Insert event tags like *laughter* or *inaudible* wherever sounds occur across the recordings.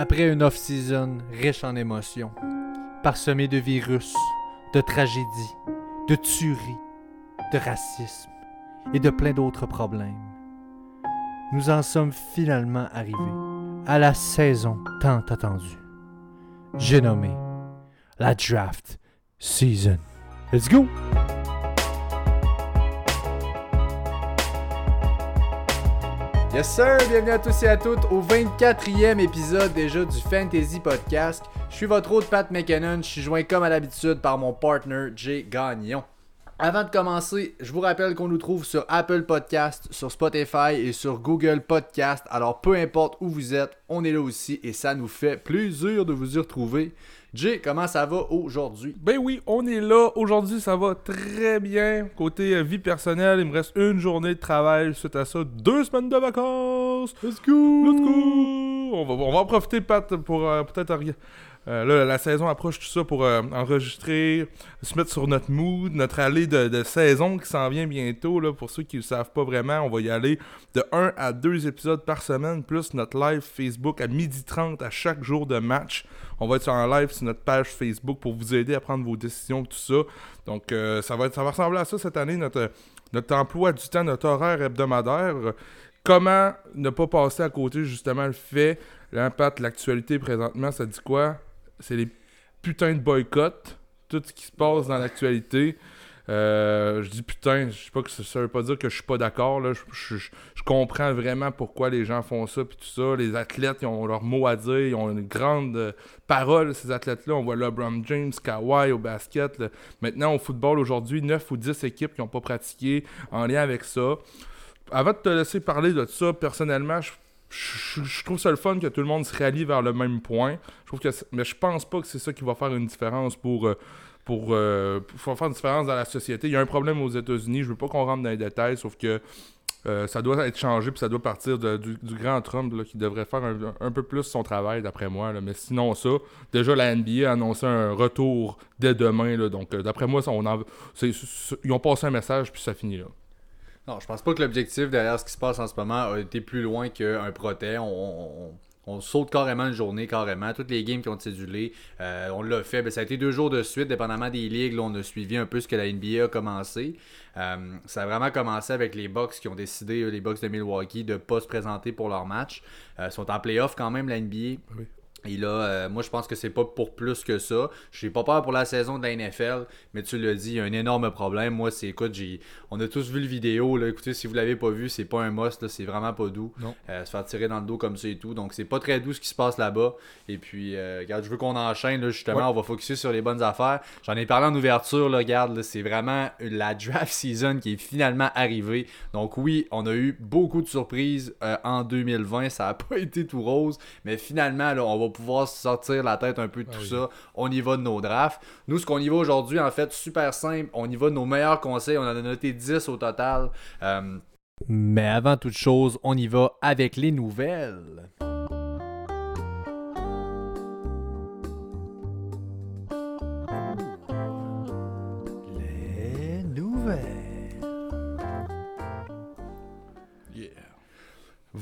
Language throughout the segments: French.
Après une off-season riche en émotions, parsemée de virus, de tragédies, de tueries, de racisme et de plein d'autres problèmes, nous en sommes finalement arrivés à la saison tant attendue. J'ai nommé la draft season. Let's go! Yes sir, bienvenue à tous et à toutes au 24e épisode déjà du Fantasy Podcast. Je suis votre hôte Pat McKinnon, je suis joint comme à l'habitude par mon partner Jay Gagnon. Avant de commencer, je vous rappelle qu'on nous trouve sur Apple Podcast, sur Spotify et sur Google Podcast. Alors peu importe où vous êtes, on est là aussi et ça nous fait plaisir de vous y retrouver. Jay, comment ça va aujourd'hui? Ben oui, on est là. Aujourd'hui, ça va très bien. Côté euh, vie personnelle, il me reste une journée de travail. Suite à ça, deux semaines de vacances. Let's go! Let's go! On va, on va en profiter, Pat, pour euh, peut-être euh, là, la saison approche tout ça pour euh, enregistrer, se mettre sur notre mood, notre allée de, saison qui s'en vient bientôt. Là, pour ceux qui ne le savent pas vraiment, on va y aller de 1 à 2 épisodes par semaine, plus notre live Facebook à 12h30 à chaque jour de match. On va être en live sur notre page Facebook pour vous aider à prendre vos décisions, tout ça. Donc, euh, ça, va être, ça va ressembler à ça cette année, notre, notre emploi du temps, notre horaire hebdomadaire. Comment ne pas passer à côté justement le fait, l'impact, l'actualité présentement, ça dit quoi? C'est les putains de boycotts, tout ce qui se passe dans l'actualité. Euh, je dis putain, je sais pas que ça, veut pas dire que je suis pas d'accord. Je, comprends vraiment pourquoi les gens font ça puis tout ça. Les athlètes, ils ont leur mot à dire, ils ont une grande euh, parole, ces athlètes-là. On voit LeBron James, Kawhi au basket. Maintenant, au football, aujourd'hui, 9 ou 10 équipes qui n'ont pas pratiqué en lien avec ça. Avant de te laisser parler de ça, personnellement, je je, trouve ça le fun que tout le monde se rallie vers le même point. Je trouve que mais je pense pas que c'est ça qui va faire une différence pour, euh, pour, euh, faire une différence dans la société. Il y a un problème aux États-Unis, je veux pas qu'on rentre dans les détails, sauf que euh, ça doit être changé, puis ça doit partir du, grand Trump qui devrait faire un, peu plus son travail, d'après moi. Mais sinon, ça, déjà la NBA a annoncé un retour dès demain. donc, d'après moi, on ils ont passé un message, puis ça finit là. Non, je pense pas que l'objectif derrière ce qui se passe en ce moment a été plus loin qu'un protège. On, saute carrément une journée, carrément. Toutes les games qui ont cédulé, euh, on l'a fait. Ben, ça a été deux jours de suite, dépendamment des ligues. on a suivi un peu ce que la NBA a commencé. Euh, ça a vraiment commencé avec les Bucks qui ont décidé, euh, les Bucks de Milwaukee, de ne pas se présenter pour leur match. Ils sont en playoff quand même, la NBA. Oui. Et là, euh, moi, je pense que c'est pas pour plus que ça. J'ai pas peur pour la saison de la NFL, mais tu l'as dit, il y a un énorme problème. Moi, c'est écoute, j'ai, on a tous vu le vidéo. Là. Écoutez, si vous l'avez pas vu, c'est pas un must, c'est vraiment pas doux. Euh, se faire tirer dans le dos comme ça et tout. Donc, c'est pas très doux ce qui se passe là-bas. Et puis, euh, regarde, je veux qu'on enchaîne, là, justement. On va focuser sur les bonnes affaires. J'en ai parlé en ouverture, là, regarde, c'est vraiment la draft *laughs* season qui est finalement arrivée. Donc, oui, on a eu beaucoup de surprises en 2020. Ça a pas *laughs* été tout rose, mais finalement, là, on va pouvoir sortir la tête un peu de ah tout ça. On y va de nos drafts. Nous, ce qu'on y va aujourd'hui, en fait, super simple. On y va de nos meilleurs conseils. On en a noté 10 au total. Euh, mais avant toute chose, on y va avec les nouvelles.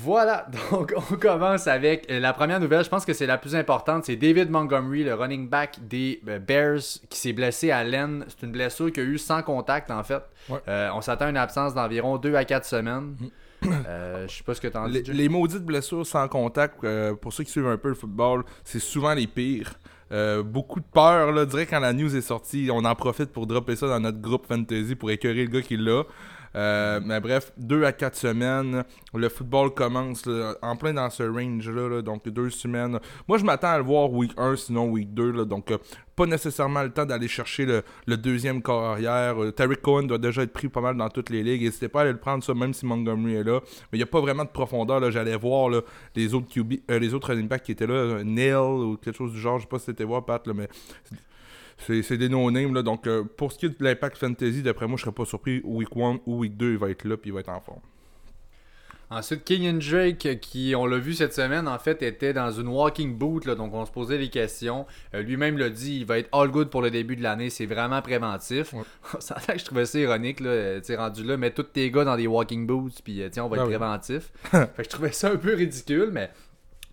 Voilà, *laughs* donc on commence avec euh, la première nouvelle. Je pense que c'est la plus importante. C'est David Montgomery, le running back des euh, Bears, qui s'est blessé à l'aine. C'est une blessure qu'il a eu sans contact, en fait. Euh, on s'attend à une absence d'environ 2 à 4 semaines. Je mm. je sais pas ce que tu en dis. Les, les, maudites blessures sans contact, pour ceux qui suivent un peu le football, c'est souvent les pires. beaucoup de peur, là, dirais quand la news est sortie, on en profite pour dropper ça dans notre groupe fantasy pour écœurer le gars qui l'a. Euh, mais bref, deux à quatre semaines, le football commence en plein dans ce range-là, donc deux semaines. Moi, je m'attends à le voir week 1, sinon week 2, donc euh, pas nécessairement le temps d'aller chercher le, deuxième corps arrière. Euh, Terry Cohen doit déjà être pris pas mal dans toutes les ligues. N'hésitez pas à aller le prendre, ça, même si Montgomery est là. Mais il n'y a pas vraiment de profondeur. J'allais voir les autres QB, les autres running backs qui étaient là, Neil ou quelque chose du genre. Je sais pas si c'était voir, Pat, là, mais c'est des no-names. Donc, euh, pour ce qui est de l'impact fantasy, d'après moi, je serais pas surpris. Week 1 ou Week 2, il va être là puis il va être en forme. Ensuite, King and Drake, qui, on l'a vu cette semaine, en fait, était dans une walking boot, là, donc on se posait des questions. Euh, lui-même l'a dit, il va être all good pour le début de l'année, c'est vraiment préventif. Ça *laughs* que je trouvais ça ironique, là, euh, rendu là, mets tous tes gars dans des walking boots, puis tiens, on va être ah préventif. *laughs* fait que je trouvais ça un peu ridicule, mais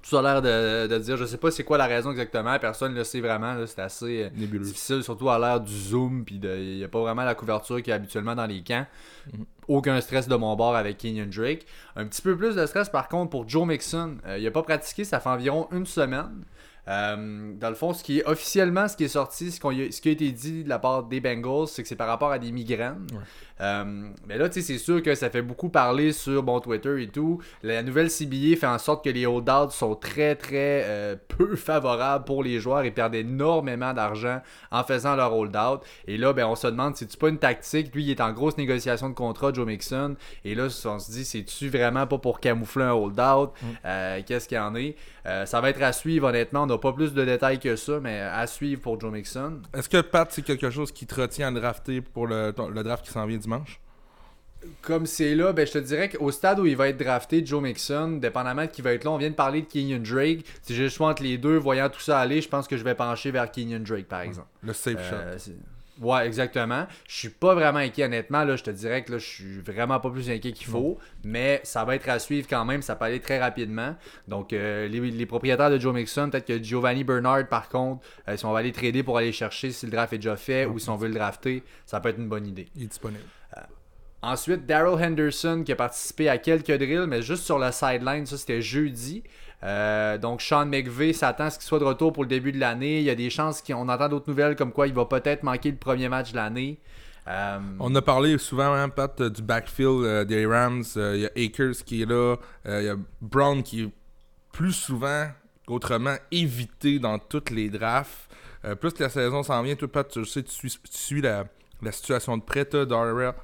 tout a l'air de, de dire, je sais pas c'est quoi la raison exactement, personne ne le sait vraiment, c'est assez euh, Nébuleux. difficile, surtout à l'ère du Zoom, puis il n'y a pas vraiment la couverture qu'il y a habituellement dans les camps. Mhm. Aucun stress de mon bord avec Kenyon Drake. Un petit peu plus de stress par contre pour Joe Mixon. Euh, il n'a pas pratiqué, ça fait environ une semaine. Euh, dans le fond, ce qui est officiellement, ce qui est sorti, ce, a- qui a été dit de la part des Bengals, c'est que c'est par rapport à des migraines. Ouais. Euh, mais là, tu sais, c'est sûr que ça fait beaucoup parler sur bon Twitter et tout. La nouvelle CBA fait en sorte que les holdouts sont très, très euh, peu *laughs* favorables pour les joueurs et perdent énormément d'argent en faisant leur holdout. Et là, ben, on se demande, c'est-tu pas une tactique? Lui, il est en grosse négociation de contrat, Joe Mixon. Et là, on se dit, c'est-tu vraiment pas pour camoufler un holdout? Euh, Qu'est-ce qu'il y en est? Ça va être à suivre, honnêtement. On n'a pas plus de détails que ça, mais à suivre pour Joe Mixon. Est-ce que Pat, c'est quelque chose qui te retient à drafter pour le, draft qui s'en vient dimanche? Comme c'est là, ben, je te dirais qu'au stade où il va être drafté, Joe Mixon, dépendamment de qui va être là, on vient de parler de Kenyon Drake. Si j'ai le choix entre les deux, voyant tout ça aller, je pense que je vais pencher vers Kenyon Drake, par exemple. Le safe Euh, shot. Ouais, exactement. Je suis pas vraiment inquiet, honnêtement. Là, je te dirais que là, je suis vraiment pas plus inquiet qu'il faut. Mais ça va être à suivre quand même. Ça peut aller très rapidement. Donc, euh, les, les propriétaires de Joe Mixon, peut-être que Giovanni Bernard, par contre, euh, si on va aller trader pour aller chercher si le draft est déjà fait ou si on veut le drafter, ça peut être une bonne idée. Il est disponible. Ensuite, Daryl Henderson qui a participé à quelques drills, mais juste sur la sideline, ça c'était jeudi. Euh, donc Sean McVay s'attend à ce qu'il soit de retour pour le début de l'année. Il y a des chances qu'on entend d'autres nouvelles comme quoi il va peut-être manquer le premier match de l'année. Euh, On a parlé souvent, hein, Pat, du backfield euh, des Rams. Il y a Akers qui est là. Il y a Brown qui est plus souvent qu'autrement évité dans toutes les drafts. Plus que la saison s'en vient, toi, Pat, tu sais, tu suis, la, situation de près.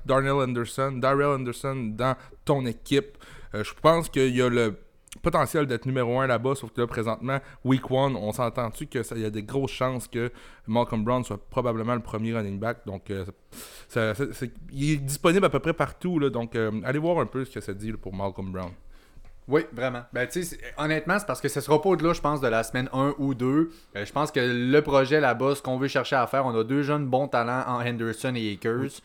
Darnell Anderson, Darrell Anderson dans ton équipe. Je pense qu'il y a le potentiel d'être numéro 1 là-bas, sauf que là, présentement, week 1, on s'entend-tu qu'il y a des grosses chances que Malcolm Brown soit probablement le premier running back. Donc, euh, ça- il est disponible à peu près partout. Là, donc, euh, allez voir un peu ce que ça dit là, pour Malcolm Brown. Oui, vraiment. Ben, tu sais, c'est- honnêtement, c'est parce que ce sera pas au-delà, je pense, de la semaine 1 ou 2. Euh, je pense que le projet là-bas, ce qu'on veut chercher à faire, on a deux jeunes bons talents en Henderson et Akers.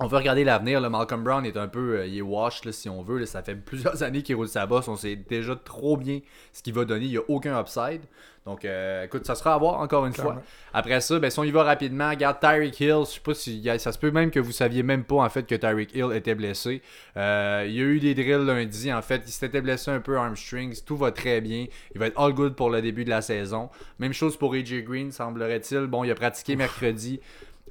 On veut regarder l'avenir. Le Malcolm Brown est un peu, euh, il est wash, là, si on veut. là. ça fait plusieurs *laughs* années qu'il roule sa bosse. On sait déjà trop bien ce qu'il va donner. Il n'y a aucun upside. Donc, euh, écoute, ça sera à voir encore une Clairement. fois. Après ça, ben, si on y va rapidement, regarde Tyreek Hill. Je sais pas si ça se peut même que vous saviez même pas en fait que Tyreek Hill était blessé. Euh, il y a eu des drills lundi. En fait, il s'était blessé un peu armstrings. Tout va très bien. Il va être all good pour le début de la saison. Même chose pour AJ Green, semblerait-il. Bon, il a pratiqué mercredi.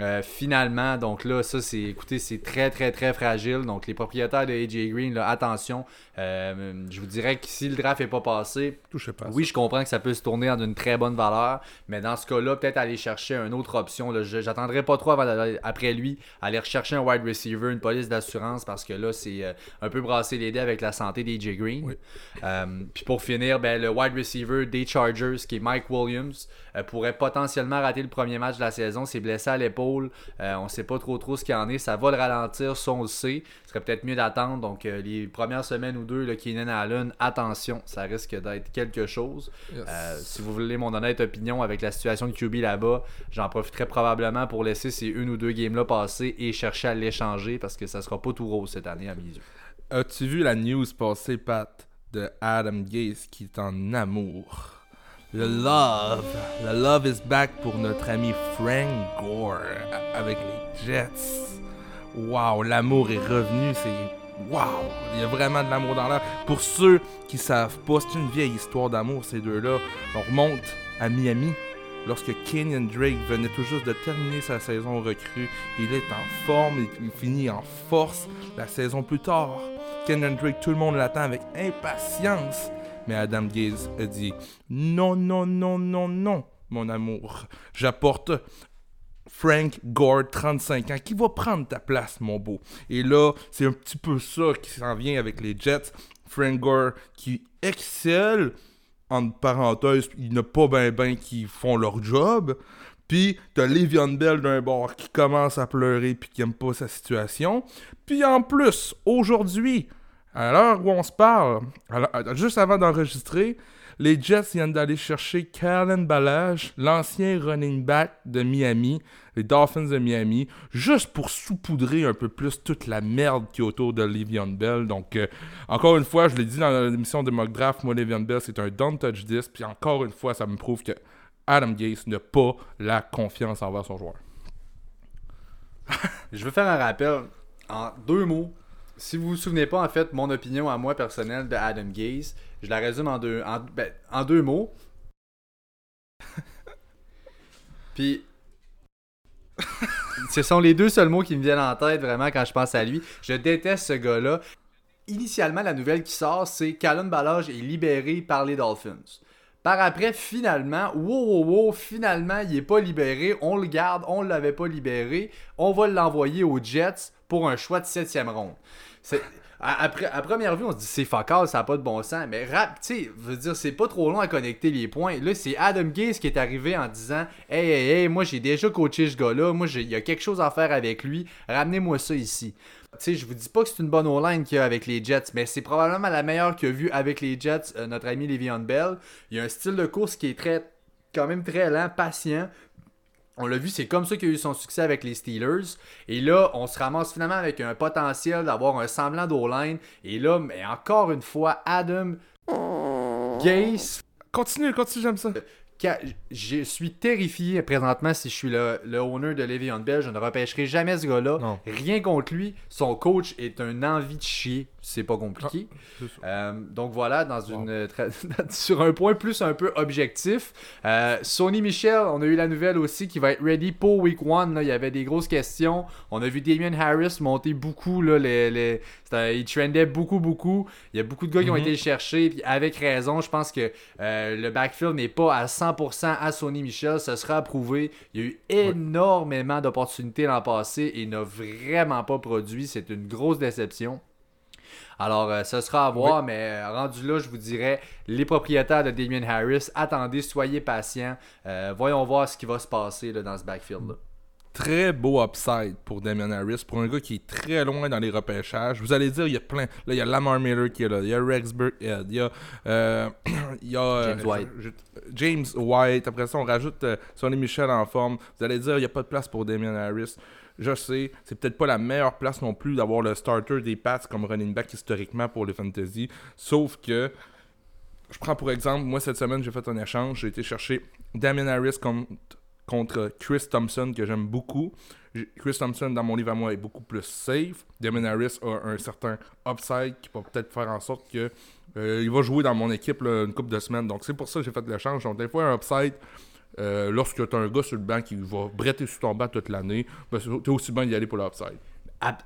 Euh, finalement, donc là, ça c'est, écoutez, c'est très très très fragile. Donc les propriétaires de AJ Green, là, attention. Euh, je vous dirais que si le draft est pas passé, Touchez pas oui, je comprends que ça peut se tourner en une très bonne valeur, mais dans ce cas-là, peut-être aller chercher une autre option. J'attendrai pas trop avant après lui, aller rechercher un wide receiver, une police d'assurance, parce que là, c'est euh, un peu brasser les dés avec la santé d'AJ Green. Oui. Puis pour finir, ben, le wide receiver des Chargers, qui est Mike Williams, pourrait potentiellement rater le premier match de la saison. C'est blessé à l'épaule. Euh, on sait pas trop trop ce qu'il en est. Ça va le ralentir, ça on le sait. Ce serait peut-être mieux d'attendre. Donc euh, les premières semaines ou deux, le Keenan Allen, attention, ça risque d'être quelque chose. Yes. Euh, si vous voulez mon honnête opinion avec la situation de QB là-bas, j'en profiterai probablement pour laisser ces une ou deux games-là passer et chercher à l'échanger parce que ça sera pas tout rose cette année à mes yeux. As-tu vu la news passer, Pat, de Adam Gase qui est en amour? Le love, le love is back pour notre ami Frank Gore avec les Jets. Wow, l'amour est revenu, c'est wow, il y a vraiment de l'amour dans l'air. Pour ceux qui savent pas, c'est une vieille histoire d'amour ces deux-là. On remonte à Miami lorsque Kenyon Drake venait tout juste de terminer sa saison recrue. Il est en forme, il finit en force la saison plus tard. Kenyon Drake, tout le monde l'attend avec impatience. Mais Adam Gaze a dit Non, non, non, non, non, mon amour. J'apporte Frank Gore, 35 ans, qui va prendre ta place, mon beau. Et là, c'est un petit peu ça qui s'en vient avec les Jets. Frank Gore qui excelle, entre parenthèses, il n'y a pas ben ben qui font leur job. Puis t'as Le'Veon Bell d'un bord qui commence à pleurer puis qui aime pas sa situation. Puis en plus, aujourd'hui, à l'heure où on se parle, juste avant d'enregistrer, Les Jets viennent d'aller chercher Kalen Balage, l'ancien running back de Miami, les Dolphins de Miami, juste pour saupoudrer un peu plus toute la merde qui est autour de Le'Veon Bell. Donc, euh, encore une fois, je l'ai dit dans l'émission de Mock Draft, moi, Le'Veon Bell, c'est un don't touch this. Puis encore une fois, ça me prouve que Adam Gase n'a pas la confiance envers son joueur. je veux faire un rappel en deux mots. Si vous vous souvenez pas, en fait, mon opinion à moi personnelle de Adam Gaze, je la résume en deux, en, ben, en deux mots. *laughs* Puis, *laughs* ce sont les deux seuls mots qui me viennent en tête vraiment quand je pense à lui. Je déteste ce gars-là. Initialement, la nouvelle qui sort, c'est qu'Alan Ballage est libéré par les Dolphins. Par après, finalement, wow, wow, wow, finalement, il n'est pas libéré. On le garde, on ne l'avait pas libéré. On va l'envoyer aux Jets pour un choix de septième ronde. À première vue, on se dit c'est facal, ça n'a pas de bon sens. Mais rap, tu sais, veux dire, c'est pas trop long à connecter les points. Là, c'est Adam Gaze qui est arrivé en disant Hey, hey, hey, moi j'ai déjà coaché ce gars-là, moi il y a quelque chose à faire avec lui, ramenez-moi ça ici. Tu sais, je vous dis pas que c'est une bonne O-line qu'il y a avec les Jets, mais c'est probablement la meilleure qu'il a vue avec les Jets, euh, notre ami Le'Veon Bell. Il y a un style de course qui est très, quand même très lent, patient. On l'a vu, c'est comme ça qu'il a eu son succès avec les Steelers. Et là, on se ramasse finalement avec un potentiel d'avoir un semblant d'O-line. Et là, mais encore une fois, Adam Gase. Continue, continue, j'aime ça je suis terrifié présentement si je suis le, le owner de Le'Veon Bell. Je ne repêcherai jamais ce gars-là. Rien contre lui. Son coach est un envie de chier. C'est pas compliqué. Ah, euh, donc voilà, dans une *laughs* sur un point plus un peu objectif. Euh, Sony Michel, on a eu la nouvelle aussi qui va être ready pour Week 1. Il y avait des grosses questions. On a vu Damien Harris monter beaucoup. Là, les, les... il trendait beaucoup, beaucoup. Il y a beaucoup de gars qui ont mhm. été cherchés. Puis avec raison, je pense que euh, le backfield n'est pas à 100% à Sony Michel, ce sera approuvé. Il y a eu énormément d'opportunités l'an passé et n'a vraiment pas produit. C'est une grosse déception. Alors, euh, ce sera à voir, mais euh, rendu là, je vous dirais, les propriétaires de Damien Harris, attendez, soyez patients. Euh, voyons voir ce qui va se passer dans ce backfield-là très beau upside pour Damien Harris, pour un gars qui est très loin dans les repêchages. Vous allez dire, il y a plein. Là, il y a Lamar Miller qui est là, il y a Rex Burkhead, il y a, *clears throat* il y a James, White. James White. Après ça, on rajoute Sonny Michel en forme. Vous allez dire, il n'y a pas de place pour Damien Harris. Je sais, c'est peut-être pas la meilleure place non plus d'avoir le starter des Pats comme running back historiquement pour les fantasy. Sauf que, je prends pour exemple, moi cette semaine, j'ai fait un échange. J'ai été chercher Damien Harris contre Chris Thompson, que j'aime beaucoup. Chris Thompson, dans mon livre à moi, est beaucoup plus safe. Damon Harris a un certain upside qui va peut-être faire en sorte que euh, il va jouer dans mon équipe une couple de semaines. Donc, c'est pour ça que j'ai fait l'échange. Donc, des fois, un upside, euh, lorsque tu as un gars sur le banc qui va bretter sur ton banc toute l'année, ben, tu es aussi bien d'y aller pour l'upside.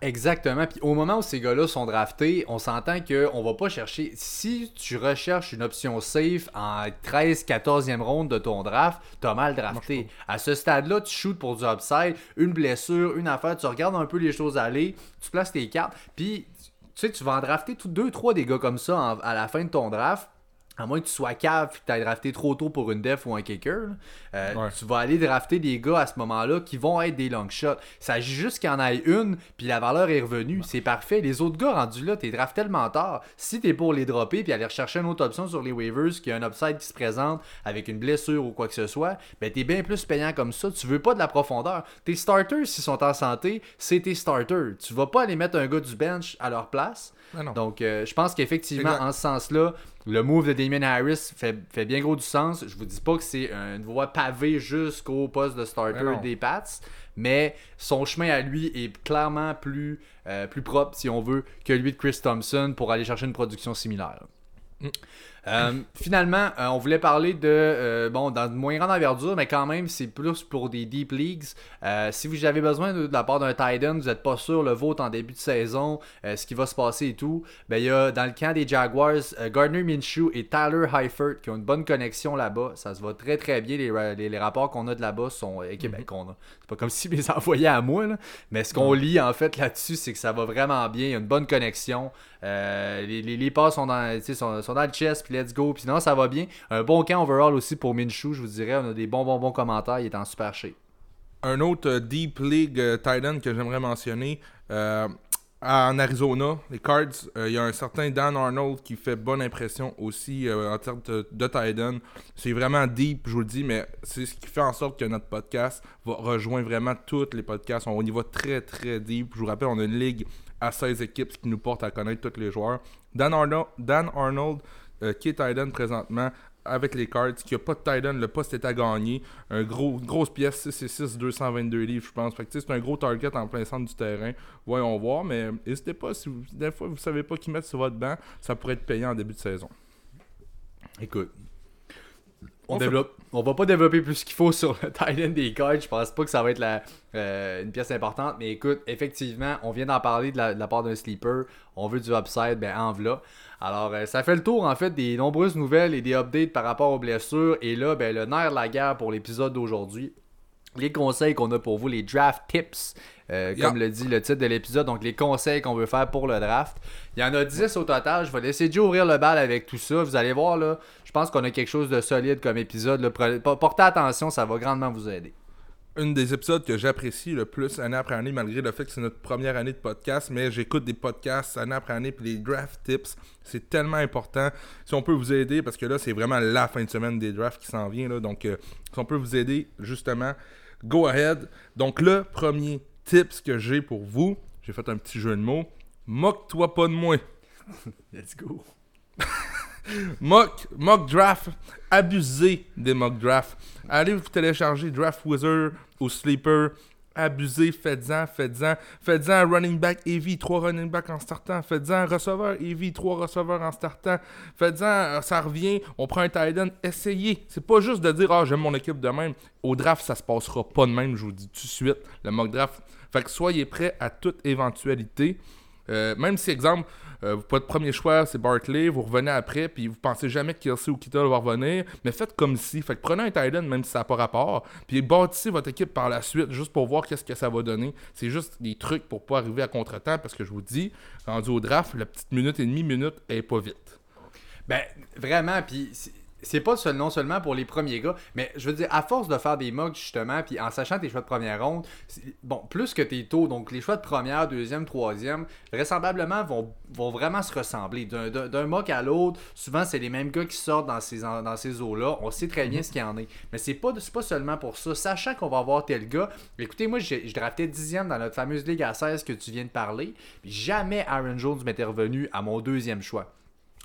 Exactement. Puis au moment où ces gars-là sont draftés, on s'entend qu'on va pas chercher. Si tu recherches une option safe en 13, 14e ronde de ton draft, t'as mal drafté. À ce stade-là, tu shoots pour du upside, une blessure, une affaire, tu regardes un peu les choses aller, tu places tes cartes, puis tu sais, tu vas en drafter tous deux, trois des gars comme ça à la fin de ton draft à moins que tu sois cave et que tu aies drafté trop tôt pour une def ou un kicker, euh, tu vas aller drafter des gars à ce moment-là qui vont être des long shots. Il s'agit juste qu'il y en ait une, puis la valeur est revenue. C'est parfait. Les autres gars rendus là, t'es draft tellement tard. Si t'es pour les dropper puis aller rechercher une autre option sur les waivers, qui a un upside qui se présente avec une blessure ou quoi que ce soit, ben t'es bien plus payant comme ça. Tu veux pas de la profondeur. Tes starters, s'ils sont en santé, c'est tes starters. Tu vas pas aller mettre un gars du bench à leur place. Ah Donc, euh, je pense qu'effectivement, en ce sens-là, le move de Damien Harris fait, fait, bien gros du sens. Je vous dis pas que c'est une voie pavée jusqu'au poste de starter des Pats, mais son chemin à lui est clairement plus, euh, plus propre, si on veut, que lui de Chris Thompson pour aller chercher une production similaire. Mm. Euh, finalement, euh, on voulait parler de, euh, bon, dans une moins grande envergure, mais quand même, c'est plus pour des deep leagues. si vous avez besoin de, la part d'un tight end, vous n'êtes pas sûr le vôtre en début de saison, ce qui va se passer et tout, ben, il y a dans le camp des Jaguars, Gardner Minshew et Tyler Heifert qui ont une bonne connexion là-bas. Ça se va très très bien. Les, les, rapports qu'on a de là-bas sont. Mm qu'on a. C'est pas comme *laughs* si les envoyaient à moi, mais ce qu'on lit en fait là-dessus, c'est que ça va vraiment bien. Il y a une bonne connexion. les, les, pas sont dans, sont, sont dans le chest, puis let's go. Puis non, ça va bien. Un bon camp overall aussi pour Minshew, je vous dirais. On a des bons, bons, bons commentaires. Il est en super shape. Un autre euh, Deep League euh, Titan que j'aimerais mentionner. Euh, en Arizona, les Cards, il y a un certain Dan Arnold qui fait bonne impression aussi en termes de, end. C'est vraiment deep, je vous le dis, mais c'est ce qui fait en sorte que notre podcast va rejoindre vraiment tous les podcasts. On y va très très deep. Je vous rappelle, on a une ligue à 16 équipes, ce qui nous porte à connaître tous les joueurs. Dan Arnold euh, qui est tight end présentement, avec les cards, qui a pas de tight end, le poste est à gagner. Un gros, grosse pièce, 6 et 6, 222 livres, je pense. Fait que c'est un gros target en plein centre du terrain. Voyons voir, mais n'hésitez pas, si vous, des fois vous savez pas qui mettre sur votre banc, ça pourrait être payant en début de saison. Écoute, on, On fait- développe, on va pas développer plus qu'il faut sur le *laughs* end des cards. Je pense pas que ça va être la, euh, une pièce importante. Mais écoute, effectivement, on vient d'en parler de la, de la part d'un sleeper. On veut du upside, ben en v'là. Alors, euh, ça fait le tour en fait des nombreuses nouvelles et des updates par rapport aux blessures. Et là, ben, le nerf de la guerre pour l'épisode d'aujourd'hui. Les conseils qu'on a pour vous, les draft tips, euh, Yeah. comme le dit le titre de l'épisode, donc les conseils qu'on veut faire pour le draft. Il y en a 10 au total. Je vais laisser Joe ouvrir le bal avec tout ça. Vous allez voir, là, pense qu'on a quelque chose de solide comme épisode. là. Portez attention, ça va grandement vous aider. un des épisodes que j'apprécie le plus année après année, malgré le fait que c'est notre première année de podcast, mais j'écoute des podcasts année après année, puis les draft tips, c'est tellement important. Si on peut vous aider, parce que là, c'est vraiment la fin de semaine des drafts qui s'en vient, là, donc euh, si on peut vous aider, justement, go ahead. Donc, le premier tips que j'ai pour vous, j'ai fait un petit jeu de mots, moque-toi pas de moi. *laughs* Let's go. *laughs* Mock, mock draft, abusez des mock drafts. Allez vous télécharger Draft Wizard ou Sleeper? Abusez, faites-en, faites-en. Faites-en un running back EV, 3 running back en startant. Faites-en receveur EV, 3 receveurs en startant. Faites-en, euh, ça revient, on prend un tight end. Essayez. C'est pas juste de dire, ah, j'aime mon équipe de même. Au draft, ça se passera pas de même, je vous dis tout de suite. Le mock draft. Fait que soyez prêts à toute éventualité. Euh, même si, exemple, euh, votre premier choix, c'est Barkley, vous revenez après, puis vous pensez jamais que Kelsey ou Kittle va revenir, mais faites comme si. Fait que prenez un tight même si ça n'a pas rapport, puis bâtissez votre équipe par la suite, juste pour voir qu'est-ce que ça va donner. C'est juste des trucs pour pas arriver à contre-temps, parce que je vous dis, rendu au draft, la petite minute et demie, minute, elle est pas vite. Ben, vraiment, puis c'est- pas seul, non seulement pour les premiers gars, mais je veux dire, à force de faire des mocks, justement, puis en sachant tes choix de première ronde, bon, plus que tes taux, donc les choix de première, deuxième, troisième, vraisemblablement vont, vont vraiment se ressembler. D'un- mock à l'autre, souvent, c'est les mêmes gars qui sortent dans ces, en- dans ces eaux-là. On sait très bien ce qu'il y en est. Mais c'est pas, pas seulement pour ça. Sachant qu'on va avoir tel gars, écoutez, moi, j'ai- je draftais dixième dans notre fameuse Ligue à 16 que tu viens de parler, puis jamais Aaron Jones m'était revenu à mon deuxième choix.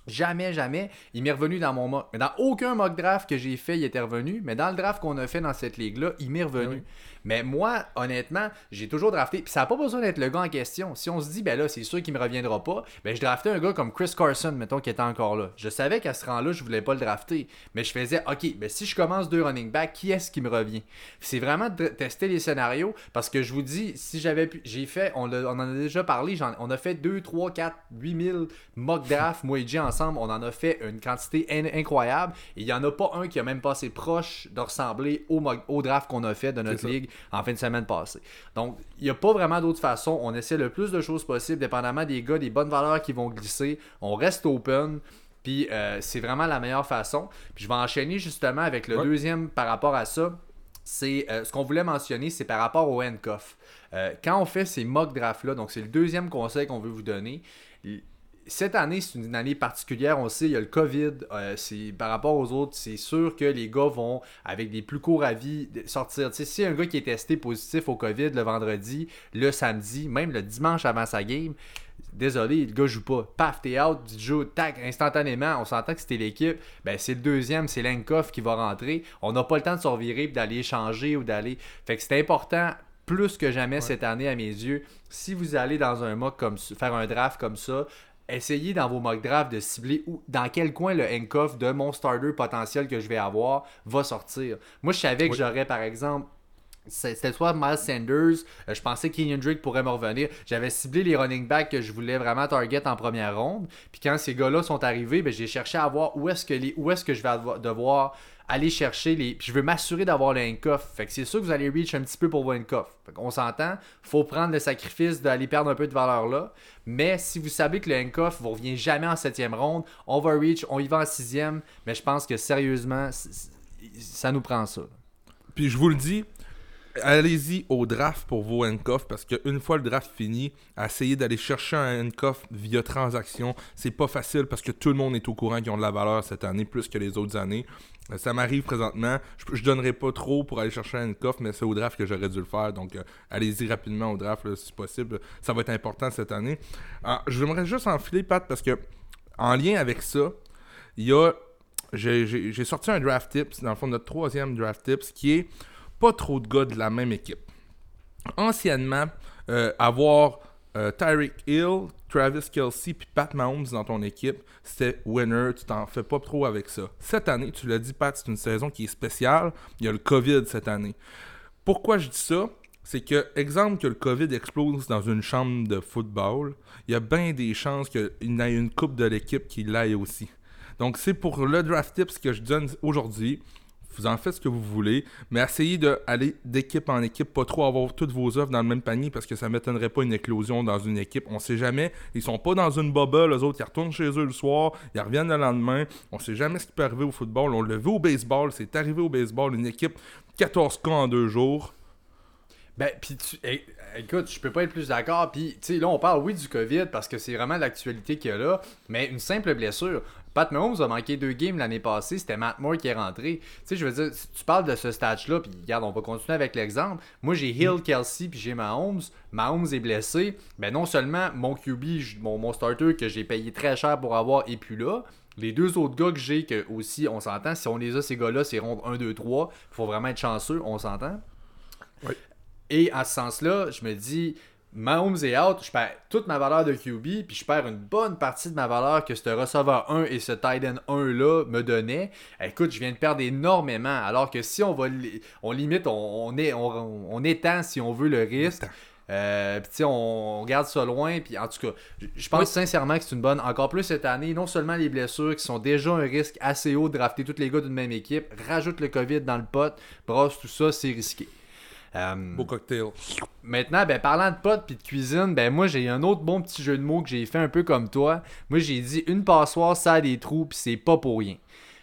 Jamais, jamais. Il m'est revenu dans mon mock. Mais dans aucun mock draft que j'ai fait, il était revenu. Mais dans le draft qu'on a fait dans cette ligue-là, il m'est revenu. Oui. Mais moi, honnêtement, j'ai toujours drafté. Puis ça n'a pas besoin d'être le gars en question. Si on se dit, ben là, c'est sûr qu'il me reviendra pas, ben je draftais un gars comme Chris Carson, mettons, qui était encore là. Je savais qu'à ce rang-là, je voulais pas le drafter. Mais je faisais, OK, ben si je commence deux running backs, qui est-ce qui me revient? C'est vraiment de tester les scénarios. Parce que je vous dis, si j'avais pu. J'ai fait, on, en a déjà parlé, on a fait 2, 3, 4, 8000 mock drafts, moi et Jay ensemble. On en a fait une quantité in- incroyable. Et il n'y en a pas un qui a même passé proche de ressembler au, au draft qu'on a fait de notre ligue en fin de semaine passée. Donc, il n'y a pas vraiment d'autre façon. On essaie le plus de choses possible, dépendamment des gars, des bonnes valeurs qui vont glisser. On reste open. Puis euh, c'est vraiment la meilleure façon. Puis je vais enchaîner justement avec le Ouais. deuxième par rapport à ça. C'est euh, ce qu'on voulait mentionner, c'est par rapport au handcuff. Euh, quand on fait ces mock drafts là, donc c'est le deuxième conseil qu'on veut vous donner. Cette année, c'est une année particulière. On sait, il y a le COVID. euh, c'est par rapport aux autres, c'est sûr que les gars vont, avec des plus courts avis, sortir. Tu sais, si un gars qui est testé positif au COVID le vendredi, le samedi, même le dimanche avant sa game, désolé, le gars joue pas. Paf, t'es out, tu joues, tac, instantanément. On s'entend que c'était l'équipe. Ben, c'est le deuxième, c'est Lenkoff qui va rentrer. On n'a pas le temps de se revirer d'aller échanger ou d'aller. Fait que c'est important plus que jamais cette année, à mes yeux. Si vous allez dans un mock comme ça, faire un draft comme ça, essayez dans vos mock drafts de cibler où, dans quel coin le handcuff de mon starter potentiel que je vais avoir va sortir. Moi, je savais que Oui. j'aurais, par exemple, C'était soit Miles Sanders, euh, je pensais que Kenyon Drake pourrait me revenir. J'avais ciblé les running backs que je voulais vraiment target en première ronde. Puis quand ces gars-là sont arrivés, ben, j'ai cherché à voir où est-ce que les où est-ce que je vais devoir aller chercher les. Puis je veux m'assurer d'avoir le handcuff. Fait que c'est sûr que vous allez reach un petit peu pour vos handcuffs. Fait qu'on s'entend, faut prendre le sacrifice d'aller perdre un peu de valeur là. Mais si vous savez que le handcuff vous revient jamais en septième ronde, on va reach, on y va en sixième. Mais je pense que sérieusement, ça nous prend ça. Puis je vous le dis, allez-y au draft pour vos handcuffs parce qu'une fois le draft fini, essayez d'aller chercher un handcuff via transaction. C'est pas facile parce que tout le monde est au courant qu'ils ont de la valeur cette année plus que les autres années. Ça m'arrive présentement. Je, je donnerai pas trop pour aller chercher un handcuff, mais c'est au draft que j'aurais dû le faire. Donc euh, allez-y rapidement au draft si possible. Ça va être important cette année. Ah, J'aimerais juste enfiler, Pat, parce que en lien avec ça, il y a. J'ai sorti un draft tips, dans le fond, notre troisième draft tips, qui est pas trop de gars de la même équipe. Anciennement, euh, avoir euh, Tyreek Hill, Travis Kelsey puis Pat Mahomes dans ton équipe, c'était winner, tu t'en fais pas trop avec ça. Cette année, tu l'as dit Pat, c'est une saison qui est spéciale, il y a le Covid cette année. Pourquoi je dis ça? C'est que, exemple, que le COVID explose dans une chambre de football, il y a bien des chances qu'il y ait une coupe de l'équipe qui l'aille aussi. Donc, c'est pour le draft tips que je donne aujourd'hui. Vous en faites ce que vous voulez, mais essayez d'aller d'équipe en équipe, pas trop avoir toutes vos offres dans le même panier parce que ça ne m'étonnerait pas une éclosion dans une équipe. On sait jamais. Ils sont pas dans une bubble, les autres, ils retournent chez eux le soir, ils reviennent le lendemain. On sait jamais ce qui peut arriver au football. On le vu au baseball, c'est arrivé au baseball, une équipe 14 cas en deux jours. Ben, puis tu. écoute, je peux pas être plus d'accord. Puis, tu sais, là, on parle, oui, du COVID parce que c'est vraiment l'actualité qu'il y a là, mais une simple blessure. Pat Mahomes a manqué deux games l'année passée, c'était Matt Moore qui est rentré. Tu sais, je veux dire, si tu parles de ce stage-là, puis regarde, on va continuer avec l'exemple. Moi, j'ai Hill, Kelsey, puis j'ai Mahomes. Mahomes est blessé. Ben, non seulement mon QB, mon, mon starter que j'ai payé très cher pour avoir, est plus là. Les deux autres gars que j'ai, que aussi, on s'entend, si on les a, ces gars-là, c'est ronde 1, 2, 3. Il faut vraiment être chanceux, on s'entend. Oui. Et en ce sens-là, je me dis, Mahomes est out, je perds toute ma valeur de QB, puis je perds une bonne partie de ma valeur que ce receveur 1 et ce tight end 1-là me donnaient. Écoute, je viens de perdre énormément. Alors que si on va on limite, on, est, on, étend si on veut le risque. Euh, puis on, on garde ça loin. Puis en tout cas, je pense sincèrement que c'est une bonne. Encore plus cette année, non seulement les blessures qui sont déjà un risque assez haut de drafter tous les gars d'une même équipe, rajoute le COVID dans le pot, brosse tout ça, c'est risqué. Euh, Beau cocktail. Maintenant, ben, parlant de potes puis de cuisine, ben moi j'ai un autre bon petit jeu de mots que j'ai fait un peu comme toi. Moi j'ai dit une passoire, ça a des trous, puis c'est pas pour rien.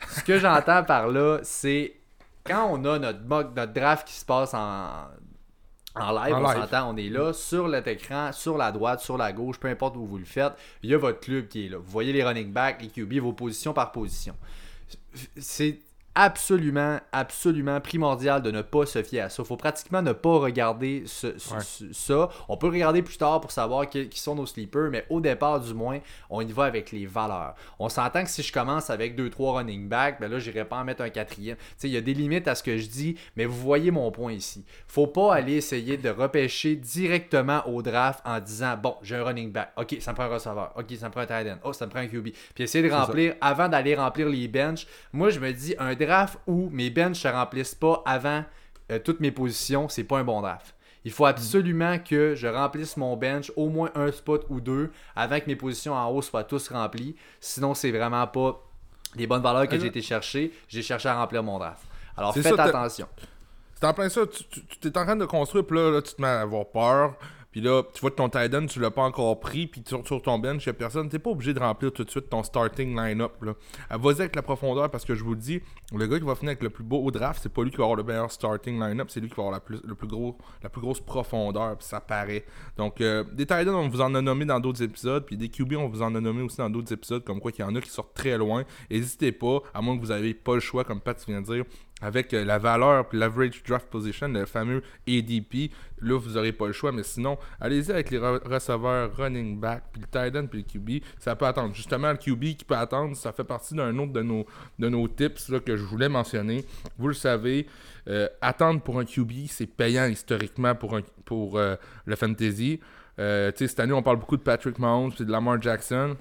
Ce que j'entends par là, c'est quand on a notre mock, notre draft qui se passe en, en live, on s'entend, on est là, sur l'écran, écran, sur la droite, sur la gauche, peu importe où vous le faites, il y a votre club qui est là. Vous voyez les running backs, les QB, vos positions par position. C'est absolument, absolument primordial de ne pas se fier à ça. Il faut pratiquement ne pas regarder ça. On peut regarder plus tard pour savoir qui, sont nos sleepers, mais au départ, du moins, on y va avec les valeurs. On s'entend que si je commence avec 2-3 running backs, ben là, j'irai pas en mettre un quatrième. Il y a des limites à ce que je dis, mais vous voyez mon point ici. faut pas aller essayer de repêcher directement au draft en disant bon, j'ai un running back. Ok, ça me prend un receveur. Ok, ça me prend un tight end. Oh, ça me prend un QB. Puis essayer de remplir, avant d'aller remplir les benches, moi, je me dis un draft où mes benches se remplissent pas avant euh, toutes mes positions, c'est pas un bon draft. Il faut absolument que je remplisse mon bench au moins un spot ou deux avant que mes positions en haut soient tous remplies. Sinon, c'est vraiment pas les bonnes valeurs que j'ai été chercher. J'ai cherché à remplir mon draft. Alors faites attention. C'est en plein ça. Tu, es en train de construire, puis là, tu te mets à avoir peur. Puis là, tu vois que ton tight end, tu l'as pas encore pris, puis sur, sur ton bench, il n'y a personne. Tu n'es pas obligé de remplir tout de suite ton starting line-up. Euh, vas-y avec la profondeur, parce que je vous le dis, le gars qui va finir avec le plus beau draft, c'est pas lui qui va avoir le meilleur starting line-up, c'est lui qui va avoir la plus, grosse profondeur, puis ça paraît. Donc, euh, des tight ends, on vous en a nommé dans d'autres épisodes, puis des QB, on vous en a nommé aussi dans d'autres épisodes, comme quoi qu'il y en a qui sortent très loin. N'hésitez pas, à moins que vous n'ayez pas le choix, comme Pat vient de dire, avec euh, la valeur puis l'average draft position, le fameux ADP, là vous n'aurez pas le choix, mais sinon, allez-y avec les receveurs running back, puis le tight end, puis le QB, ça peut attendre. Justement, le QB qui peut attendre, ça fait partie d'un autre de nos, de nos tips là, que je voulais mentionner. Vous le savez, euh, attendre pour un QB, c'est payant historiquement pour, un, pour euh, le fantasy. cette année, on parle beaucoup de Patrick Mahomes et de Lamar Jackson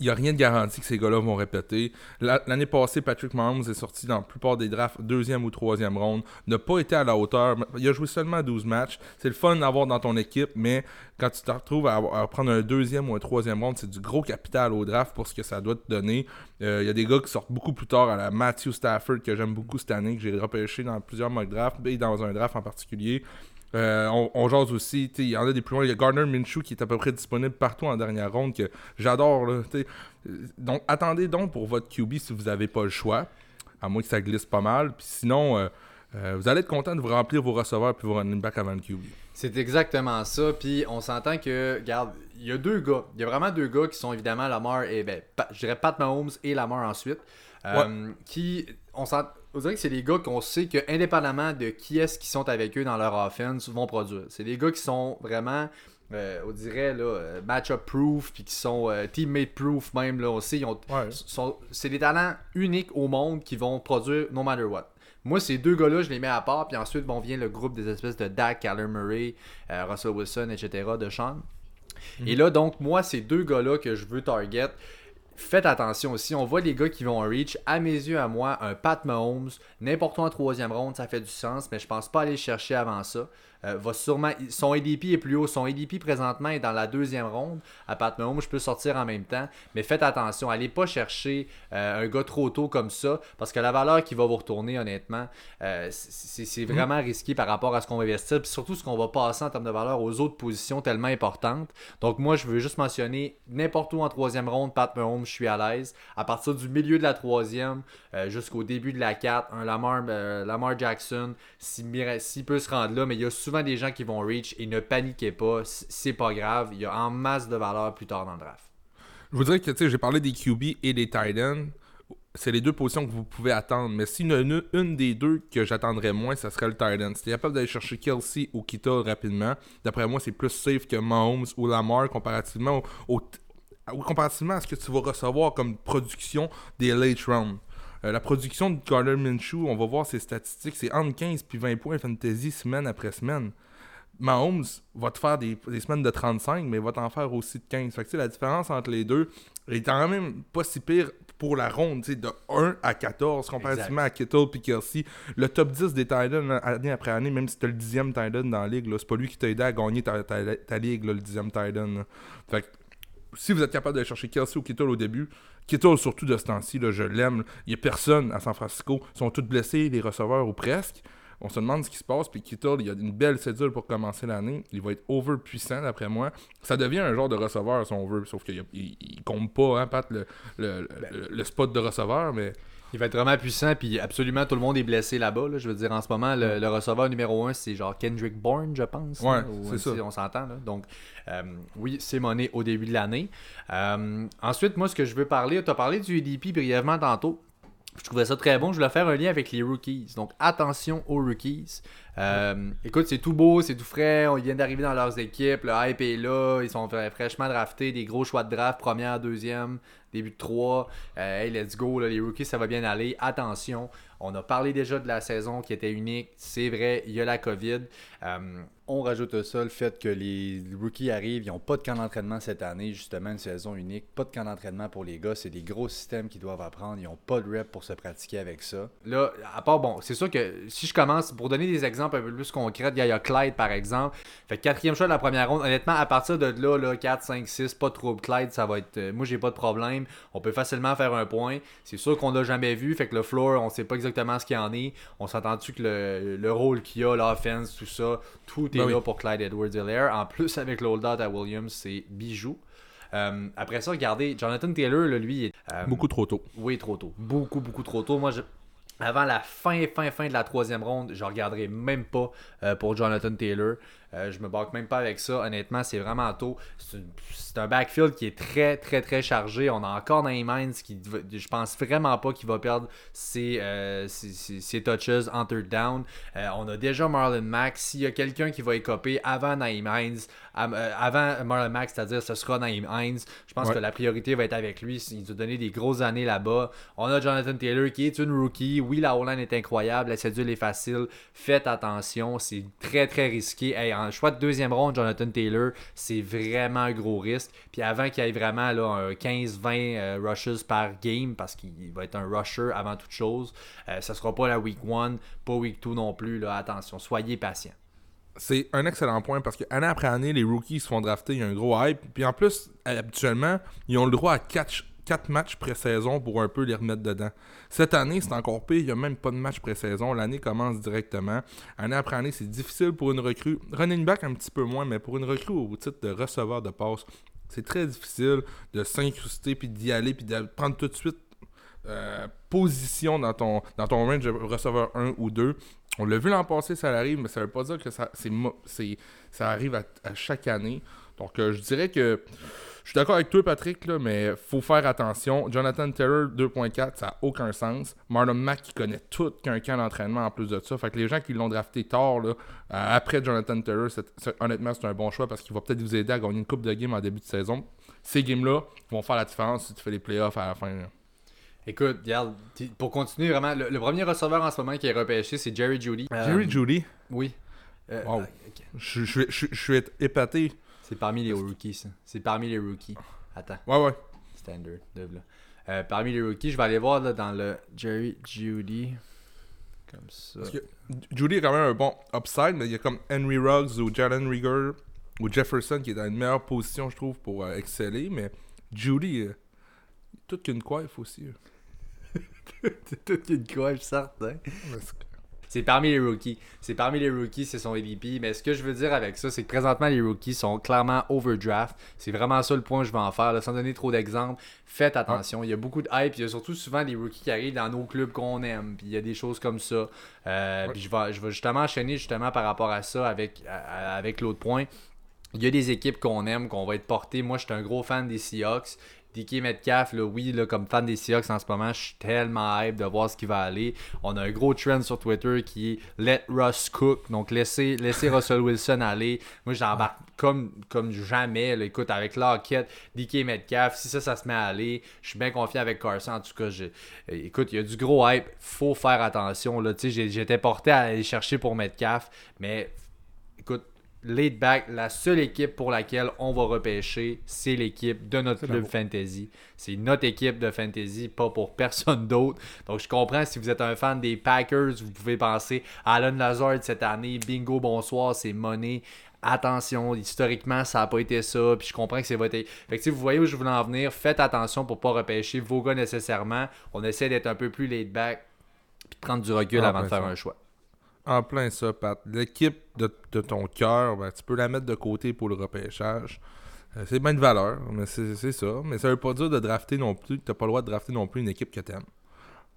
il n'y a rien de garanti que ces gars-là vont répéter. L'année passée, Patrick Mahomes est sorti dans la plupart des drafts deuxième ou troisième ronde, n'a pas été à la hauteur. Il a joué seulement 12 matchs. C'est le fun d'avoir dans ton équipe, mais quand tu te retrouves à, prendre un deuxième ou un troisième ronde, c'est du gros capital au draft pour ce que ça doit te donner. Euh, il y a des gars qui sortent beaucoup plus tard à la Matthew Stafford que j'aime beaucoup cette année, que j'ai repêché dans plusieurs mock drafts, et dans un draft en particulier. Euh, on, jase aussi, il y en a des plus loin. Il y a Gardner Minshew qui est à peu près disponible partout en dernière ronde que j'adore. Donc attendez donc pour votre QB si vous n'avez pas le choix, à moins que ça glisse pas mal. Puis sinon, euh, euh, vous allez être content de vous remplir vos receveurs puis vos running back avant le QB. C'est exactement ça. Puis on s'entend que, regarde, il y a deux gars. Il y a vraiment deux gars qui sont évidemment Lamar et, ben, je dirais Pat Mahomes et Lamar ensuite. Euh, qui, on on dirait que c'est des gars qu'on sait que indépendamment de qui est-ce qui sont avec eux dans leur offense, vont produire. C'est des gars qui sont vraiment, euh, on dirait, là, euh, match-up proof, puis qui sont teammate proof même. Là, on sait, c'est des talents uniques au monde qui vont produire no matter what. Moi, ces deux gars-là, je les mets à part, puis ensuite, bon, vient le groupe des espèces de Dak, Kyler Murray, Russell Wilson, etc., de Sean. Mhm. Et là, donc, moi, ces deux gars-là que je veux target, faites attention aussi. On voit les gars qui vont en reach. À mes yeux, à moi, un Pat Mahomes, n'importe où en troisième ronde, ça fait du sens, mais je pense pas aller chercher avant ça. Euh, va sûrement, son ADP est plus haut. Son ADP présentement est dans la deuxième ronde. À Pat Mahomes, je peux sortir en même temps. Mais faites attention, allez pas chercher euh, un gars trop tôt comme ça parce que la valeur qui va vous retourner, honnêtement, euh, c'est mhm. vraiment risqué par rapport à ce qu'on va investir. Puis surtout ce qu'on va passer en termes de valeur aux autres positions tellement importantes. Donc moi, je veux juste mentionner n'importe où en troisième ronde, Pat Mahomes, je suis à l'aise. À partir du milieu de la troisième jusqu'au début de la 4, un Lamar, Lamar Jackson, s'il peut se rendre là, mais il y a souvent des gens qui vont reach et ne paniquez pas, c'est pas grave, il y a en masse de valeur plus tard dans le draft. Je vous dirais que j'ai parlé des QB et des Titans. C'est les deux positions que vous pouvez attendre. Mais s'il y en a une, des deux que j'attendrais moins, ça serait le Titan. Si tu es capable d'aller chercher Kelsey ou Kittle rapidement, d'après moi, c'est plus safe que Mahomes ou Lamar comparativement au, comparativement à ce que tu vas recevoir comme production des late rounds. Euh, la production de Gardner Minshew, on va voir ses statistiques, c'est entre 15 puis 20 points fantasy semaine après semaine. Mahomes va te faire des, semaines de 35, mais il va t'en faire aussi de 15. Fait que, la différence entre les deux est quand même pas si pire pour la ronde, de 1 à 14, comparativement à Kittle et Kelsey. Le top 10 des Titans, année après année, même si tu as le 10e Titan dans la ligue, c'est pas lui qui t'a aidé à gagner ta, ligue, le 10e Titan. Fait que, si vous êtes capable de chercher Kelsey ou Kittle au début, Kittle surtout de ce temps-ci, je l'aime. Il n'y a personne à San Francisco. Ils sont tous blessés, les receveurs ou presque. On se demande ce qui se passe. Puis Kittle, il a une belle cédule pour commencer l'année. Il va être over puissant d'après moi. Ça devient un genre de receveur si on veut. Sauf qu'il ne compte pas, hein, Pat, le, le, spot de receveur. Mais il va être vraiment puissant, puis absolument tout le monde est blessé là-bas. Je veux dire, en ce moment, le, receveur numéro 1, c'est genre Kendrick Bourne, je pense. Ouais, c'est ça. On s'entend. Donc, euh, oui, c'est monnaie au début de l'année. Euh, ensuite, moi, ce que je veux parler, tu as parlé du EDP brièvement tantôt. Je trouvais ça très bon. Je voulais faire un lien avec les rookies. Donc, attention aux rookies. Euh, écoute, c'est tout beau, c'est tout frais. Ils viennent d'arriver dans leurs équipes. Le hype est là. Ils sont fraîchement draftés. Des gros choix de draft, première, deuxième début de 3. Euh, hey, let's go, les rookies, ça va bien aller. Attention, on a parlé déjà de la saison qui était unique. C'est vrai, il y a la COVID. Euh, on rajoute ça le fait que les rookies arrivent, ils n'ont pas de camp d'entraînement cette année, justement, une saison unique. Pas de camp d'entraînement pour les gars, c'est des gros systèmes qu'ils doivent apprendre. Ils n'ont pas de rep pour se pratiquer avec ça. Là, à part, bon, c'est sûr que si je commence, pour donner des exemples un peu plus concrets, il y a Clyde par exemple. Fait quatrième choix de la première ronde. Honnêtement, à partir de là, là 4, 5, 6, pas trop Clyde, ça va être. Euh, moi, j'ai pas de problème. On peut facilement faire un point. C'est sûr qu'on l'a jamais vu. Fait que le floor, on sait pas exactement ce qu'il en est. On s'entend-tu que le, rôle qu'il a, l'offense, tout ça, tout est là pour Clyde Edwards-Hilaire. En plus, avec l'hold out à Williams, c'est bijou. Euh, après ça, regardez, Jonathan Taylor, lui, est. Euh, beaucoup trop tôt. Oui, trop tôt. Beaucoup, beaucoup trop tôt. Moi, je, avant la fin, fin, fin de la troisième ronde, je regarderai même pas euh, pour Jonathan Taylor. Euh, je me baque même pas avec ça. Honnêtement, c'est vraiment tôt. C'est un backfield qui est très, très, très chargé. On a encore dans minds qui, je pense vraiment pas qu'il va perdre ses, euh, touches en third down. on a déjà Marlon Mack. S'il y a quelqu'un qui va écoper avant Naïm Hines, avant Marlon Mack, c'est-à-dire ce sera Naïm Hines, je pense que la priorité va être avec lui. Il nous a donné des grosses années là-bas. On a Jonathan Taylor qui est une rookie. Oui, la O-line est incroyable, la cédule est facile. Faites attention, c'est très très risqué. en choix de deuxième ronde, Jonathan Taylor, c'est vraiment un gros risque. Puis avant qu'il y ait vraiment là, 15-20 euh, rushes par game, parce qu'il va être un rusher avant toute chose, euh, ça sera pas la week 1, pas week 2 non plus. Là, attention, soyez patient c'est un excellent point parce que année après année, les rookies se font drafter, il y a un gros hype. Puis en plus, habituellement, ils ont le droit à 4, 4 matchs pré-saison pour un peu les remettre dedans. Cette année, c'est encore pire, il n'y a même pas de match pré-saison. L'année commence directement. Année après année, c'est difficile pour une recrue. Running back un petit peu moins, mais pour une recrue au titre de receveur de passe, c'est très difficile de s'incruster, puis d'y aller, puis de prendre tout de suite euh, position dans ton, dans range de receveur 1 ou 2. On l'a vu l'an passé, ça arrive, mais ça veut pas dire que ça, c'est, ça arrive à, à chaque année. Donc, euh, je dirais que je suis d'accord avec toi, Patrick, là, mais faut faire attention. Jonathan Taylor 2.4, ça n'a aucun sens. Marlon Mack, qui connaît tout qu'un camp d'entraînement en plus de ça. Fait que les gens qui l'ont drafté tard, là, euh, après Jonathan c'est- honnêtement, c'est un bon choix parce qu'il va peut-être vous aider à gagner une coupe de game en début de saison. Ces games-là vont faire la différence si tu fais les playoffs à la fin. là. Écoute, regarde, pour continuer vraiment, le, le premier receveur en ce moment qui est repêché, c'est Jerry Judy. Euh, Jerry Judy, Oui. Euh, Wow. ok. je, je, je, je suis épaté. C'est parmi les rookies, ça. C'est parmi les rookies. Attends, Ouais, ouais. standard, là. Euh, parmi les rookies, je vais aller voir là, dans le Jerry Judy. Comme ça. Parce que Judy est quand même un bon upside, mais il y a comme Henry Ruggs ou Jalen Rieger ou Jefferson qui est dans une meilleure position, je trouve, pour euh, exceller. Mais Judy, euh, toute qu'une coiffe aussi. *laughs* toute une coiffe, certain. C'est parmi les rookies. C'est parmi les rookies, c'est son ADP. Mais ce que je veux dire avec ça, c'est que présentement, les rookies sont clairement overdraft. C'est vraiment ça le point que je vais en faire. là. Sans donner trop d'exemples, faites attention. Il y a beaucoup de hype. Il y a surtout souvent des rookies qui arrivent dans nos clubs qu'on aime. Puis il y a des choses comme ça. Euh, Ouais. Puis je vais, je vais justement enchaîner justement par rapport à ça avec, avec l'autre point. Il y a des équipes qu'on aime, qu'on va être portées. Moi, je suis un gros fan des Seahawks. DK Metcalf, là, oui, là, comme fan des Seahawks en ce moment, je suis tellement hype de voir ce qui va aller. On a un gros trend sur Twitter qui est Let Russ cook. Donc, laissez, laissez *laughs* Russell Wilson aller. Moi, j'embarque comme, comme jamais. là. Écoute, avec Lockett, DK Metcalf, si ça, ça se met à aller, je suis bien confiant avec Carson. En tout cas, écoute, il y a du gros hype. faut faire attention. J'étais porté à aller chercher pour Metcalf, mais laid back, la seule équipe pour laquelle on va repêcher, c'est l'équipe de notre club fantasy. C'est notre équipe de fantasy, pas pour *laughs* personne d'autre. Donc je comprends si vous êtes un fan des Packers, vous pouvez penser à Alan Lazard cette année, bingo, bonsoir, c'est money. Attention, historiquement, ça n'a pas été ça. Puis je comprends que c'est votre. Fait que si vous voyez où je voulais en venir, faites attention pour pas repêcher vos gars nécessairement. On essaie d'être un peu plus laid back puis de prendre du recul Ah, avant de faire ça. un choix. En plein ça, Pat. L'équipe de, de ton cœur, ben, tu peux la mettre de côté pour le repêchage. Euh, c'est bien de valeur, mais c'est ça. Mais ça veut pas dire de drafter non plus, que t'as pas le droit de drafter non plus une équipe que t'aimes.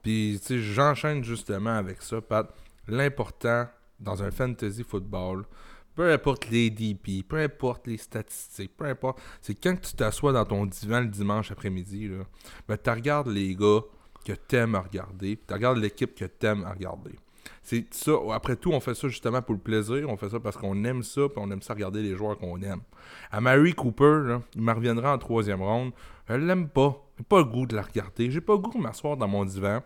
Puis, tu sais, j'enchaîne justement avec ça, Pat. L'important dans un fantasy football, peu importe les DP, peu importe les statistiques, peu importe, c'est quand tu t'assois dans ton divan le dimanche après-midi, ben, tu regardes les gars que t'aimes à regarder, tu regardes l'équipe que t'aimes à regarder. C'est ça. Après tout, on fait ça justement pour le plaisir. On fait ça parce qu'on aime ça, puis on aime ça regarder les joueurs qu'on aime. À Mary Cooper, là, il me reviendra en troisième ronde. Je l'aime pas. J'ai pas le goût de la regarder. J'ai pas le goût de m'asseoir dans mon divan,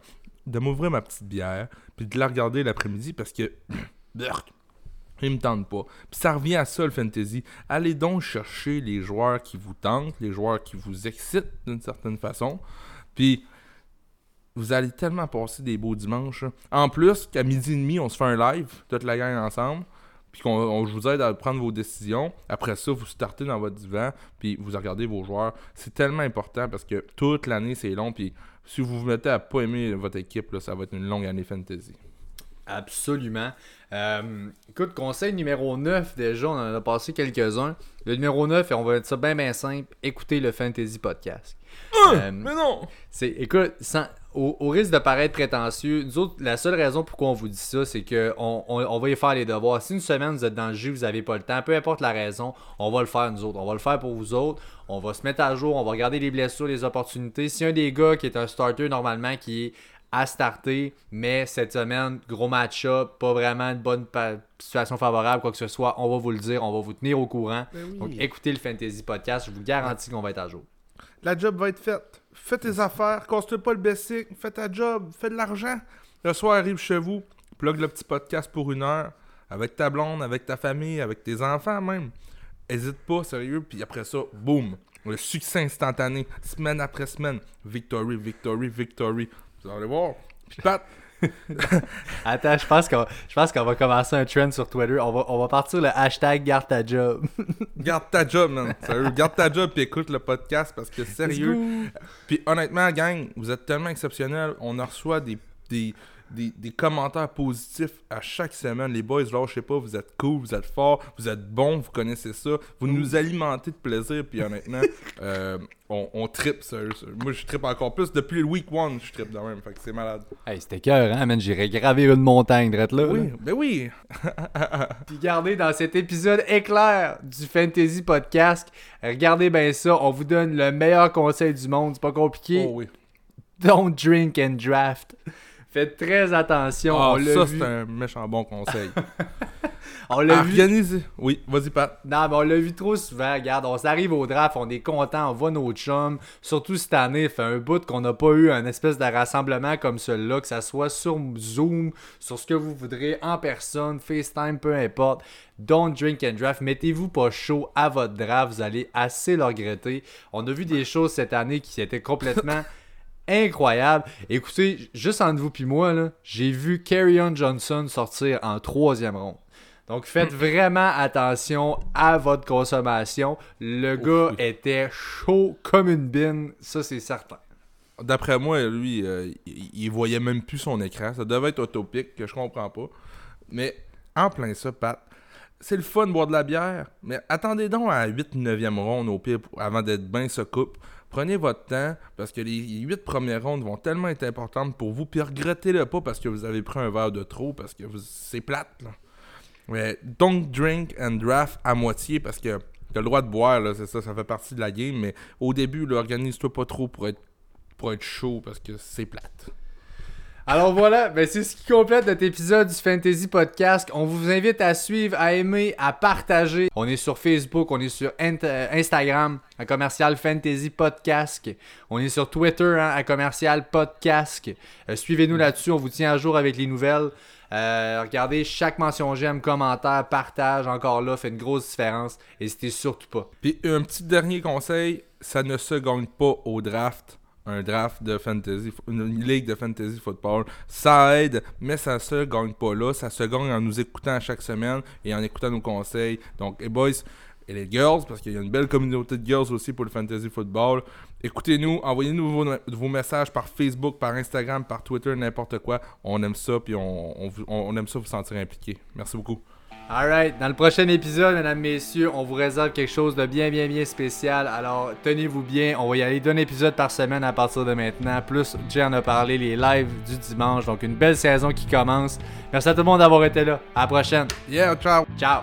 de m'ouvrir ma petite bière, puis de la regarder l'après-midi parce que. *coughs* Il me tente pas. Puis ça revient à ça le fantasy. Allez donc chercher les joueurs qui vous tentent, les joueurs qui vous excitent d'une certaine façon. Puis vous allez tellement passer des beaux dimanches. là. En plus, qu'à midi et demi, on se fait un live, toute la gang ensemble. Puis qu'on je vous aide à prendre vos décisions. Après ça, vous startez dans votre divan, puis vous regardez vos joueurs. C'est tellement important parce que toute l'année, c'est long. Puis si vous vous mettez à pas aimer votre équipe, là, ça va être une longue année fantasy. Absolument. Euh, écoute, conseil numéro 9, déjà, on en a passé quelques-uns. Le numéro 9, et on va être ça bien bien simple, écoutez le Fantasy Podcast. Euh, Mais non! c'est, écoute, sans- au, au risque de paraître prétentieux, nous autres, la seule raison pourquoi on vous dit ça, c'est qu'on on, on va y faire les devoirs. Si une semaine vous êtes dans le jus, vous n'avez pas le temps, peu importe la raison, on va le faire nous autres. On va le faire pour vous autres. On va se mettre à jour, on va regarder les blessures, les opportunités. Si un des gars qui est un starter normalement qui est à starter, mais cette semaine, gros match-up, pas vraiment une bonne situation favorable, quoi que ce soit, on va vous le dire, on va vous tenir au courant. Donc écoutez le Fantasy Podcast, je vous garantis qu'on va être à jour. La job va être faite. Fais tes affaires, casse-toi pas le basic, fais ta job, fais de l'argent. Le soir arrive chez vous, plug le petit podcast pour une heure, avec ta blonde, avec ta famille, avec tes enfants même. Hésite pas, sérieux, puis après ça, boum, le succès instantané, semaine après semaine, victory, victory, victory. Vous allez voir. Puis Pat, *laughs* Attends, je pense qu'on je pense qu'on va commencer un trend sur Twitter. On va, on va partir le hashtag garde ta job. *laughs* garde ta job, man. Sérieux, garde ta job puis écoute le podcast parce que sérieux. Puis honnêtement, gang, vous êtes tellement exceptionnels. On en reçoit des, des, des, des commentaires positifs à chaque semaine. Les boys, je sais pas, vous êtes cool, vous êtes forts, vous êtes bons, vous connaissez ça. Vous nous alimentez de plaisir, puis honnêtement, *laughs* euh, on, on tripe, sérieux. Moi, je tripe encore plus. Depuis le week one, je tripe de même, fait que c'est malade. Hey, c'était cœur, hein, man. J'irais gravir une montagne, drette là. Oui, ben oui. *laughs* Puis regardez dans cet épisode éclair du Fantasy Podcast, regardez bien ça, on vous donne le meilleur conseil du monde, c'est pas compliqué. Oh oui. Don't drink and draft. Faites très attention. Ah, on ça, vu. c'est un méchant bon conseil. *laughs* On l'a vu. Organisez. Oui, vas-y, Pat. Non, mais on l'a vu trop souvent. Regarde, on s'arrive au draft, on est content, on voit nos chums. Surtout cette année, fait un bout qu'on n'a pas eu un espèce de rassemblement comme celui-là, que ça soit sur Zoom, sur ce que vous voudrez, en personne, FaceTime, peu importe. Don't drink and draft. Mettez-vous pas chaud à votre draft, vous allez assez le regretter. On a vu des choses cette année qui étaient complètement *laughs* incroyables. Écoutez, juste entre vous puis moi, j'ai vu Carrion Johnson sortir en troisième ronde. Donc faites *laughs* vraiment attention à votre consommation. Le gars était chaud comme une bine, ça c'est certain. D'après moi, lui, euh, il, il voyait même plus son écran. Ça devait être utopique, que je comprends pas. Mais en plein ça, Pat, c'est le fun de boire de la bière, mais attendez donc à la 8-9e ronde au pire avant d'être bien se coupe. Prenez votre temps parce que les 8 premières rondes vont tellement être importantes pour vous. Puis regrettez-le pas parce que vous avez pris un verre de trop parce que c'est plate. Mais don't drink and draft à moitié parce que t'as le droit de boire, c'est ça, ça fait partie de la game. Mais au début, organise-toi pas trop pour être, pour être chaud parce que c'est plate. Alors voilà, ben c'est ce qui complète notre épisode du Fantasy Podcast. On vous invite à suivre, à aimer, à partager. On est sur Facebook, on est sur euh, Instagram, à commercial Fantasy Podcast. On est sur Twitter, hein, à commercial Podcast. Euh, Suivez-nous là-dessus, on vous tient à jour avec les nouvelles. Euh, regardez, chaque mention j'aime, commentaire, partage, encore là, fait une grosse différence. N'hésitez surtout pas. Puis un petit dernier conseil, ça ne se gagne pas au draft. Un draft de fantasy, une ligue de fantasy football, ça aide, mais ça se gagne pas là. Ça se gagne en nous écoutant à chaque semaine et en écoutant nos conseils. Donc, les boys et les girls, parce qu'il y a une belle communauté de girls aussi pour le fantasy football. Écoutez-nous, envoyez-nous vos, messages par Facebook, par Instagram, par Twitter, n'importe quoi. On aime ça, puis on, on aime ça vous sentir impliqué. Merci beaucoup. Alright, dans le prochain épisode, mesdames, messieurs, on vous réserve quelque chose de bien, bien, bien spécial. Alors, tenez-vous bien, on va y aller d'un épisode par semaine à partir de maintenant. Plus, Jay en a parlé, les lives du dimanche. Donc, une belle saison qui commence. Merci à tout le monde d'avoir été là. À la prochaine. Yeah, ciao! Ciao!